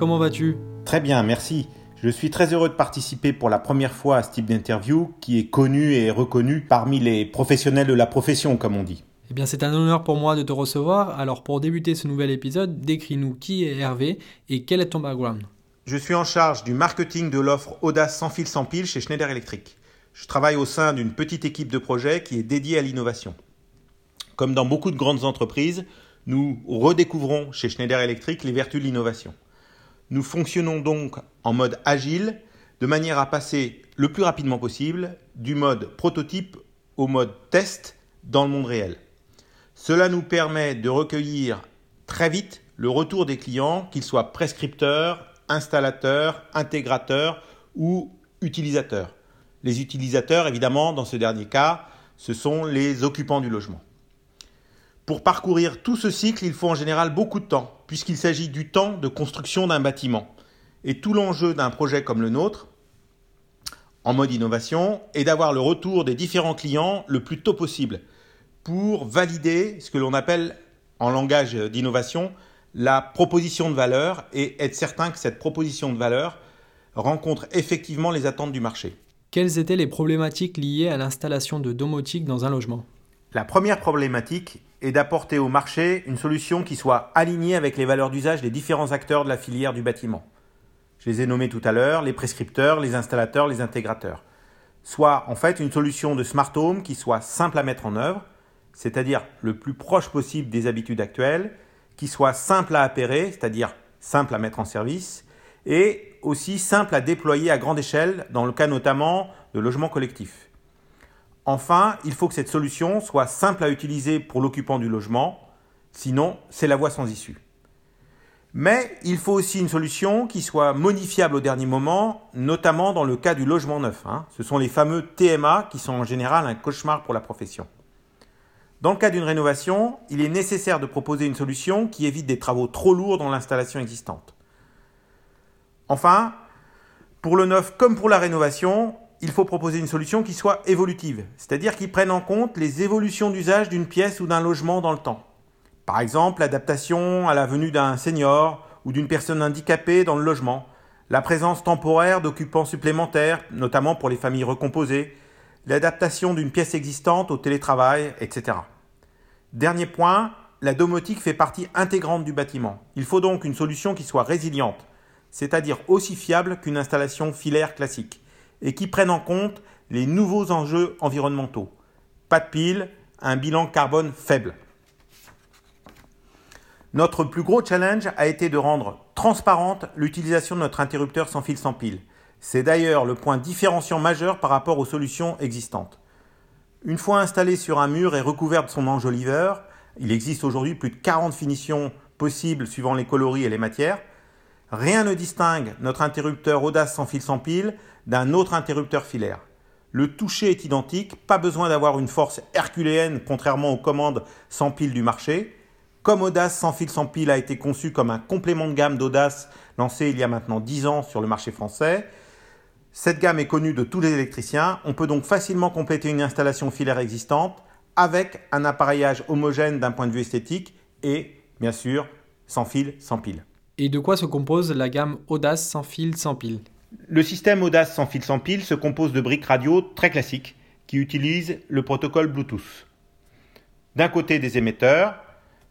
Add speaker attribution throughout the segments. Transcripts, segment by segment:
Speaker 1: Comment vas-tu?
Speaker 2: Très bien, merci. Je suis très heureux de participer pour la première fois à ce type d'interview qui est connu et reconnu parmi les professionnels de la profession, comme on dit.
Speaker 1: Eh bien, c'est un honneur pour moi de te recevoir. Alors, pour débuter ce nouvel épisode, décris-nous qui est Hervé et quel est ton background?
Speaker 2: Je suis en charge du marketing de l'offre Audace sans fil sans pile chez Schneider Electric. Je travaille au sein d'une petite équipe de projet qui est dédiée à l'innovation. Comme dans beaucoup de grandes entreprises, nous redécouvrons chez Schneider Electric les vertus de l'innovation. Nous fonctionnons donc en mode agile de manière à passer le plus rapidement possible du mode prototype au mode test dans le monde réel. Cela nous permet de recueillir très vite le retour des clients, qu'ils soient prescripteurs, installateurs, intégrateurs ou utilisateurs. Les utilisateurs, évidemment, dans ce dernier cas, ce sont les occupants du logement. Pour parcourir tout ce cycle, il faut en général beaucoup de temps, puisqu'il s'agit du temps de construction d'un bâtiment. Et tout l'enjeu d'un projet comme le nôtre, en mode innovation, est d'avoir le retour des différents clients le plus tôt possible pour valider ce que l'on appelle en langage d'innovation la proposition de valeur et être certain que cette proposition de valeur rencontre effectivement les attentes du marché.
Speaker 1: Quelles étaient les problématiques liées à l'installation de domotique dans un logement?
Speaker 2: La première problématique et d'apporter au marché une solution qui soit alignée avec les valeurs d'usage des différents acteurs de la filière du bâtiment. Je les ai nommés tout à l'heure, les prescripteurs, les installateurs, les intégrateurs. Soit en fait une solution de smart home qui soit simple à mettre en œuvre, c'est-à-dire le plus proche possible des habitudes actuelles, qui soit simple à appairer, c'est-à-dire simple à mettre en service, et aussi simple à déployer à grande échelle, dans le cas notamment de logements collectifs. Enfin, il faut que cette solution soit simple à utiliser pour l'occupant du logement, sinon c'est la voie sans issue. Mais il faut aussi une solution qui soit modifiable au dernier moment, notamment dans le cas du logement neuf. Hein. Ce sont les fameux TMA qui sont en général un cauchemar pour la profession. Dans le cas d'une rénovation, il est nécessaire de proposer une solution qui évite des travaux trop lourds dans l'installation existante. Enfin, pour le neuf comme pour la rénovation, il faut proposer une solution qui soit évolutive, c'est-à-dire qui prenne en compte les évolutions d'usage d'une pièce ou d'un logement dans le temps. Par exemple, l'adaptation à la venue d'un senior ou d'une personne handicapée dans le logement, la présence temporaire d'occupants supplémentaires, notamment pour les familles recomposées, l'adaptation d'une pièce existante au télétravail, etc. Dernier point, la domotique fait partie intégrante du bâtiment. Il faut donc une solution qui soit résiliente, c'est-à-dire aussi fiable qu'une installation filaire classique et qui prennent en compte les nouveaux enjeux environnementaux. Pas de pile, un bilan carbone faible. Notre plus gros challenge a été de rendre transparente l'utilisation de notre interrupteur sans fil sans pile. C'est d'ailleurs le point différenciant majeur par rapport aux solutions existantes. Une fois installé sur un mur et recouvert de son enjoliveur, il existe aujourd'hui plus de 40 finitions possibles suivant les coloris et les matières. Rien ne distingue notre interrupteur Audace sans fil sans pile d'un autre interrupteur filaire. Le toucher est identique, pas besoin d'avoir une force herculéenne contrairement aux commandes sans pile du marché. Comme Audace sans fil sans pile a été conçu comme un complément de gamme d'Audace lancé il y a maintenant 10 ans sur le marché français, cette gamme est connue de tous les électriciens. On peut donc facilement compléter une installation filaire existante avec un appareillage homogène d'un point de vue esthétique et, bien sûr, sans fil, sans pile.
Speaker 1: Et de quoi se compose la gamme Audace sans fil, sans pile?
Speaker 2: Le système Audace sans fil sans pile se compose de briques radio très classiques qui utilisent le protocole Bluetooth. D'un côté des émetteurs,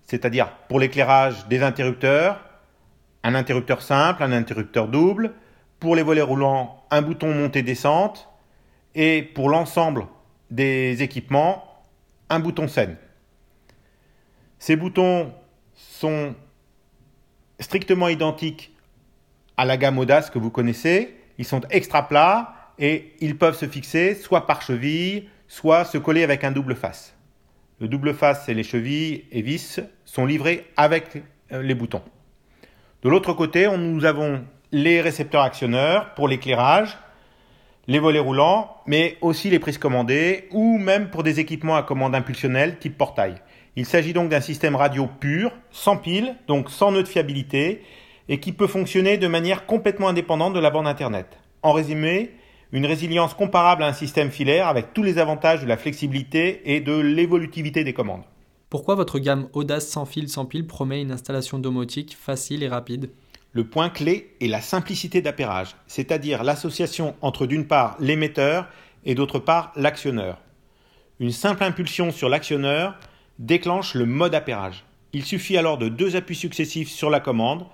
Speaker 2: c'est-à-dire pour l'éclairage des interrupteurs, un interrupteur simple, un interrupteur double, pour les volets roulants, un bouton montée-descente, et pour l'ensemble des équipements, un bouton scène. Ces boutons sont strictement identiques à la gamme Audace que vous connaissez. Ils sont extra plats et ils peuvent se fixer soit par cheville, soit se coller avec un double face. Le double face et les chevilles et vis sont livrés avec euh, les boutons. De l'autre côté, nous avons les récepteurs actionneurs pour l'éclairage, les volets roulants, mais aussi les prises commandées ou même pour des équipements à commande impulsionnelle type portail. Il s'agit donc d'un système radio pur, sans pile, donc sans nœud de fiabilité, et qui peut fonctionner de manière complètement indépendante de la bande Internet. En résumé, une résilience comparable à un système filaire avec tous les avantages de la flexibilité et de l'évolutivité des commandes.
Speaker 1: Pourquoi votre gamme Audace sans fil sans pile promet une installation domotique facile et rapide?
Speaker 2: Le point clé est la simplicité d'appairage, c'est-à-dire l'association entre d'une part l'émetteur et d'autre part l'actionneur. Une simple impulsion sur l'actionneur déclenche le mode appairage. Il suffit alors de deux appuis successifs sur la commande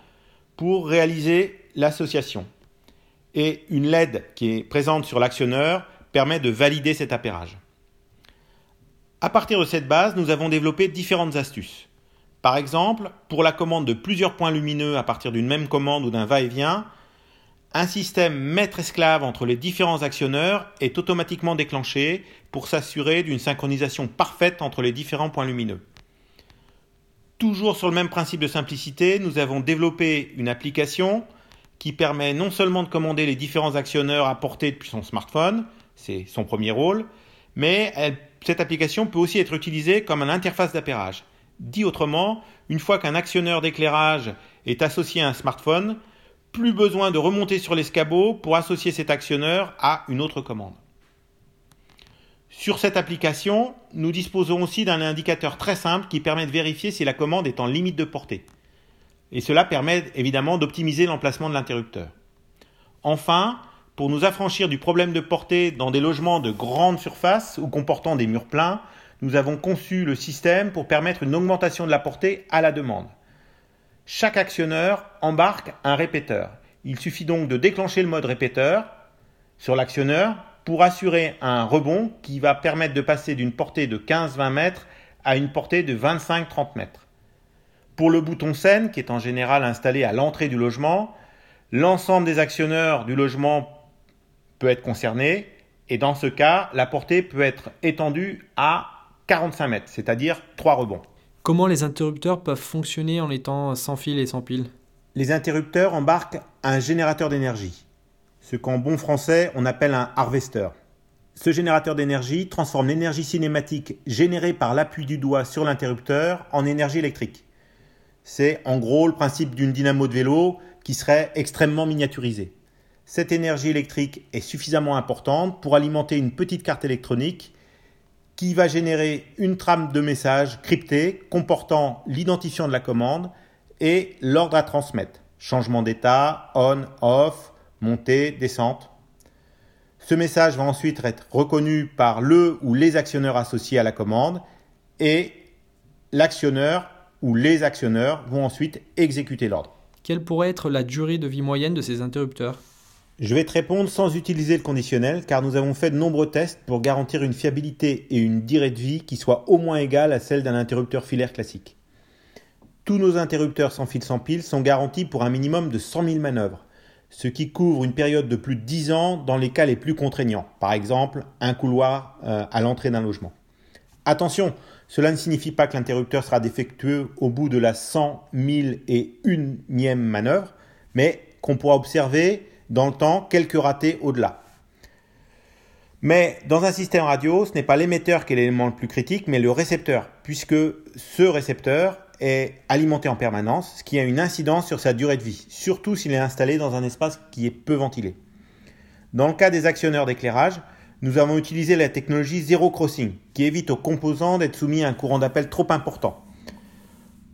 Speaker 2: pour réaliser l'association. Et une LED qui est présente sur l'actionneur permet de valider cet appairage. À partir de cette base, nous avons développé différentes astuces. Par exemple, pour la commande de plusieurs points lumineux à partir d'une même commande ou d'un va-et-vient, un système maître-esclave entre les différents actionneurs est automatiquement déclenché pour s'assurer d'une synchronisation parfaite entre les différents points lumineux. Toujours sur le même principe de simplicité, nous avons développé une application qui permet non seulement de commander les différents actionneurs à portée depuis son smartphone, c'est son premier rôle, mais cette application peut aussi être utilisée comme une interface d'appairage. Dit autrement, une fois qu'un actionneur d'éclairage est associé à un smartphone, plus besoin de remonter sur l'escabeau pour associer cet actionneur à une autre commande. Sur cette application, nous disposons aussi d'un indicateur très simple qui permet de vérifier si la commande est en limite de portée. Et cela permet évidemment d'optimiser l'emplacement de l'interrupteur. Enfin, pour nous affranchir du problème de portée dans des logements de grande surface ou comportant des murs pleins, nous avons conçu le système pour permettre une augmentation de la portée à la demande. Chaque actionneur embarque un répéteur. Il suffit donc de déclencher le mode répéteur sur l'actionneur pour assurer un rebond qui va permettre de passer d'une portée de 15-20 mètres à une portée de 25-30 mètres. Pour le bouton scène, qui est en général installé à l'entrée du logement, l'ensemble des actionneurs du logement peut être concerné et dans ce cas, la portée peut être étendue à 45 mètres, c'est-à-dire 3 rebonds.
Speaker 1: Comment les interrupteurs peuvent fonctionner en étant sans fil et sans pile?
Speaker 2: Les interrupteurs embarquent un générateur d'énergie, ce qu'en bon français on appelle un harvester. Ce générateur d'énergie transforme l'énergie cinématique générée par l'appui du doigt sur l'interrupteur en énergie électrique. C'est en gros le principe d'une dynamo de vélo qui serait extrêmement miniaturisée. Cette énergie électrique est suffisamment importante pour alimenter une petite carte électronique qui va générer une trame de messages cryptés comportant l'identifiant de la commande et l'ordre à transmettre. Changement d'état, on, off, montée, descente. Ce message va ensuite être reconnu par le ou les actionneurs associés à la commande et l'actionneur ou les actionneurs vont ensuite exécuter l'ordre.
Speaker 1: Quelle pourrait être la durée de vie moyenne de ces interrupteurs?
Speaker 2: Je vais te répondre sans utiliser le conditionnel car nous avons fait de nombreux tests pour garantir une fiabilité et une durée de vie qui soit au moins égale à celle d'un interrupteur filaire classique. Tous nos interrupteurs sans fil sans pile sont garantis pour un minimum de 100 000 manœuvres, ce qui couvre une période de plus de 10 ans dans les cas les plus contraignants, par exemple un couloir euh, à l'entrée d'un logement. Attention, cela ne signifie pas que l'interrupteur sera défectueux au bout de la 100 000 et unième manœuvre, mais qu'on pourra observer dans le temps, quelques ratés au-delà. Mais dans un système radio, ce n'est pas l'émetteur qui est l'élément le plus critique, mais le récepteur, puisque ce récepteur est alimenté en permanence, ce qui a une incidence sur sa durée de vie, surtout s'il est installé dans un espace qui est peu ventilé. Dans le cas des actionneurs d'éclairage, nous avons utilisé la technologie Zero Crossing, qui évite aux composants d'être soumis à un courant d'appel trop important.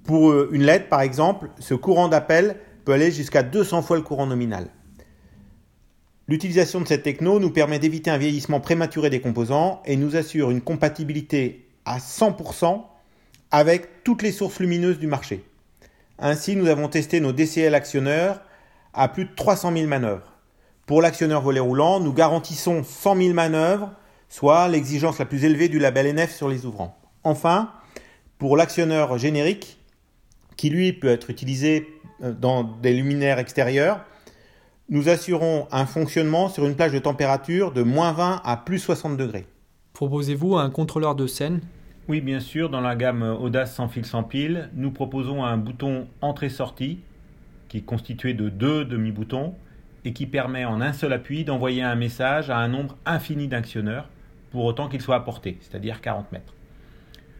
Speaker 2: Pour euh, une LED, par exemple, ce courant d'appel peut aller jusqu'à 200 fois le courant nominal. L'utilisation de cette techno nous permet d'éviter un vieillissement prématuré des composants et nous assure une compatibilité à 100% avec toutes les sources lumineuses du marché. Ainsi, nous avons testé nos DCL actionneurs à plus de 300 000 manœuvres. Pour l'actionneur volet roulant, nous garantissons 100 000 manœuvres, soit l'exigence la plus élevée du label NF sur les ouvrants. Enfin, pour l'actionneur générique, qui lui peut être utilisé euh, dans des luminaires extérieurs, nous assurons un fonctionnement sur une plage de température de moins 20 à plus 60 degrés.
Speaker 1: Proposez-vous un contrôleur de scène?
Speaker 2: Oui, bien sûr, dans la gamme Audace sans fil sans pile, nous proposons un bouton entrée-sortie qui est constitué de deux demi-boutons et qui permet en un seul appui d'envoyer un message à un nombre infini d'actionneurs pour autant qu'il soit apporté, c'est-à-dire 40 mètres.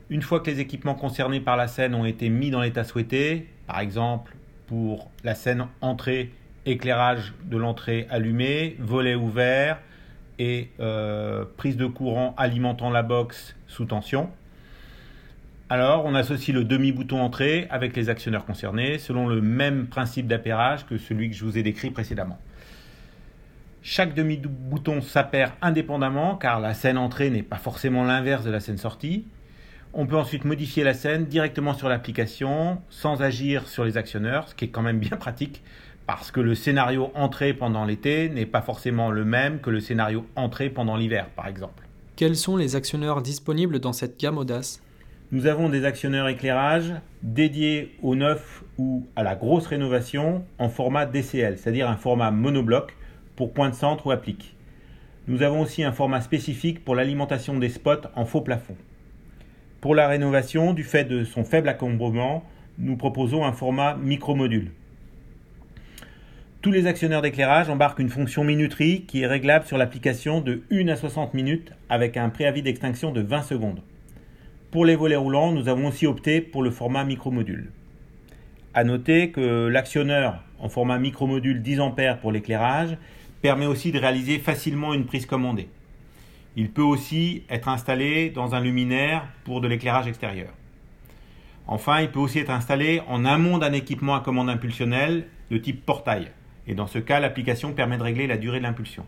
Speaker 2: Une fois que les équipements concernés par la scène ont été mis dans l'état souhaité, par exemple pour la scène entrée éclairage de l'entrée allumé, volet ouvert et euh, prise de courant alimentant la box sous tension. Alors, on associe le demi-bouton entrée avec les actionneurs concernés selon le même principe d'appairage que celui que je vous ai décrit précédemment. Chaque demi-bouton s'appaire indépendamment car la scène entrée n'est pas forcément l'inverse de la scène sortie. On peut ensuite modifier la scène directement sur l'application sans agir sur les actionneurs, ce qui est quand même bien pratique parce que le scénario entrée pendant l'été n'est pas forcément le même que le scénario entrée pendant l'hiver, par exemple.
Speaker 1: Quels sont les actionneurs disponibles dans cette gamme Audace?
Speaker 2: Nous avons des actionneurs éclairage dédiés au neuf ou à la grosse rénovation en format DCL, c'est-à-dire un format monobloc pour point de centre ou applique. Nous avons aussi un format spécifique pour l'alimentation des spots en faux plafond. Pour la rénovation, du fait de son faible encombrement, nous proposons un format micro-module. Tous les actionnaires d'éclairage embarquent une fonction minuterie qui est réglable sur l'application de 1 à 60 minutes avec un préavis d'extinction de 20 secondes. Pour les volets roulants, nous avons aussi opté pour le format micromodule. A noter que l'actionneur en format micromodule 10 A pour l'éclairage permet aussi de réaliser facilement une prise commandée. Il peut aussi être installé dans un luminaire pour de l'éclairage extérieur. Enfin, il peut aussi être installé en amont d'un équipement à commande impulsionnelle de type portail. Et dans ce cas, l'application permet de régler la durée de l'impulsion.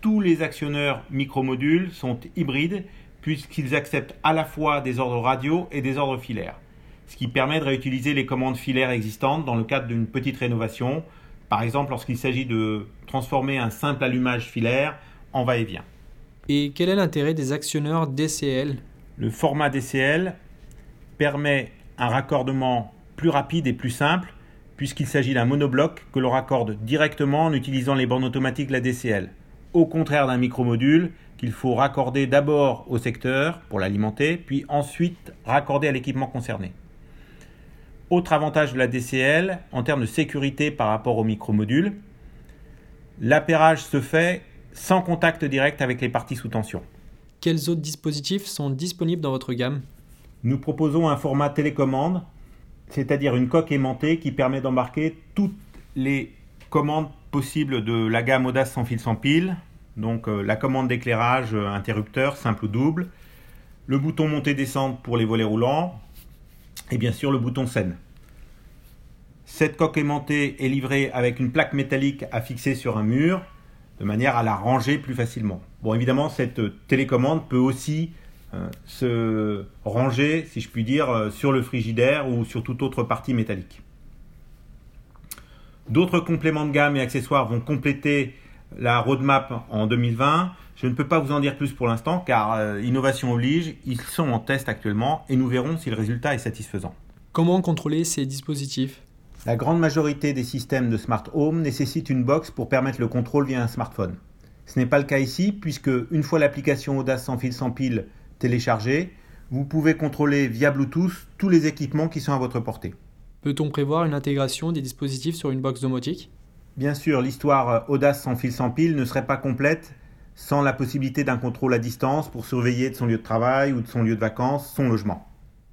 Speaker 2: Tous les actionneurs micromodules sont hybrides puisqu'ils acceptent à la fois des ordres radio et des ordres filaires, ce qui permet de réutiliser les commandes filaires existantes dans le cadre d'une petite rénovation, par exemple lorsqu'il s'agit de transformer un simple allumage filaire en va-et-vient.
Speaker 1: Et quel est l'intérêt des actionneurs DCL
Speaker 2: Le format DCL permet un raccordement plus rapide et plus simple puisqu'il s'agit d'un monobloc que l'on raccorde directement en utilisant les bornes automatiques de la DCL, au contraire d'un micromodule qu'il faut raccorder d'abord au secteur pour l'alimenter, puis ensuite raccorder à l'équipement concerné. Autre avantage de la DCL en termes de sécurité par rapport au micromodule, l'appairage se fait sans contact direct avec les parties sous tension.
Speaker 1: Quels autres dispositifs sont disponibles dans votre gamme?
Speaker 2: Nous proposons un format télécommande c'est-à-dire une coque aimantée qui permet d'embarquer toutes les commandes possibles de la gamme Audace sans fil sans pile, donc euh, la commande d'éclairage euh, interrupteur simple ou double, le bouton montée-descente pour les volets roulants, et bien sûr le bouton scène. Cette coque aimantée est livrée avec une plaque métallique à fixer sur un mur, de manière à la ranger plus facilement. Bon, évidemment, cette télécommande peut aussi euh, se ranger, si je puis dire, euh, sur le frigidaire ou sur toute autre partie métallique. D'autres compléments de gamme et accessoires vont compléter la roadmap en 2020. Je ne peux pas vous en dire plus pour l'instant car euh, innovation oblige, ils sont en test actuellement et nous verrons si le résultat est satisfaisant.
Speaker 1: Comment contrôler ces dispositifs?
Speaker 2: La grande majorité des systèmes de smart home nécessitent une box pour permettre le contrôle via un smartphone. Ce n'est pas le cas ici puisque une fois l'application Audace sans fil sans pile téléchargé, vous pouvez contrôler via Bluetooth tous les équipements qui sont à votre portée.
Speaker 1: Peut-on prévoir une intégration des dispositifs sur une box domotique?
Speaker 2: Bien sûr, l'histoire Audace sans fil sans pile ne serait pas complète sans la possibilité d'un contrôle à distance pour surveiller de son lieu de travail ou de son lieu de vacances son logement.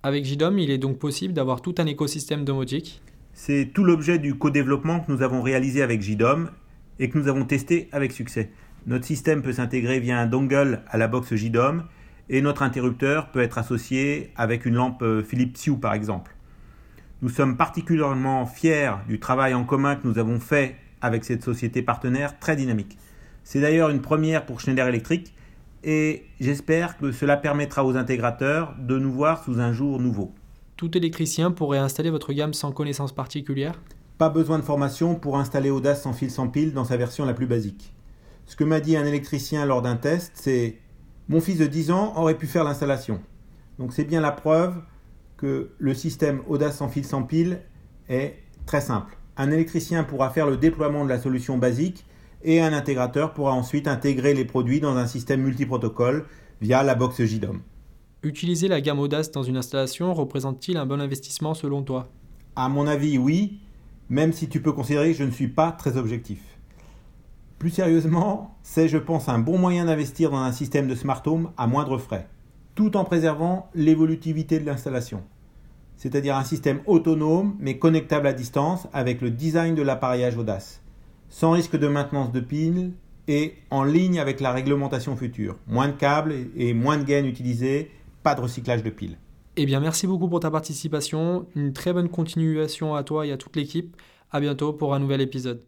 Speaker 1: Avec JDOM, il est donc possible d'avoir tout un écosystème domotique?
Speaker 2: C'est tout l'objet du co-développement que nous avons réalisé avec JDOM et que nous avons testé avec succès. Notre système peut s'intégrer via un dongle à la box JDOM et notre interrupteur peut être associé avec une lampe euh, Philips Hue par exemple. Nous sommes particulièrement fiers du travail en commun que nous avons fait avec cette société partenaire très dynamique. C'est d'ailleurs une première pour Schneider Electric et j'espère que cela permettra aux intégrateurs de nous voir sous un jour nouveau.
Speaker 1: Tout électricien pourrait installer votre gamme sans connaissance particulière
Speaker 2: Pas besoin de formation pour installer Audace sans fil sans pile dans sa version la plus basique. Ce que m'a dit un électricien lors d'un test, c'est mon fils de 10 ans aurait pu faire l'installation. Donc c'est bien la preuve que le système Audace sans fil sans pile est très simple. Un électricien pourra faire le déploiement de la solution basique et un intégrateur pourra ensuite intégrer les produits dans un système multiprotocole via la box JDOM.
Speaker 1: Utiliser la gamme Audace dans une installation représente-t-il un bon investissement selon toi?
Speaker 2: À mon avis, oui, même si tu peux considérer que je ne suis pas très objectif. Plus sérieusement, c'est, je pense, un bon moyen d'investir dans un système de smart home à moindre frais, tout en préservant l'évolutivité de l'installation. C'est-à-dire un système autonome mais connectable à distance avec le design de l'appareillage audace, sans risque de maintenance de piles et en ligne avec la réglementation future. Moins de câbles et moins de gaines utilisés, de recyclage de piles.
Speaker 1: Eh bien, merci beaucoup pour ta participation. Une très bonne continuation à toi et à toute l'équipe. À bientôt pour un nouvel épisode.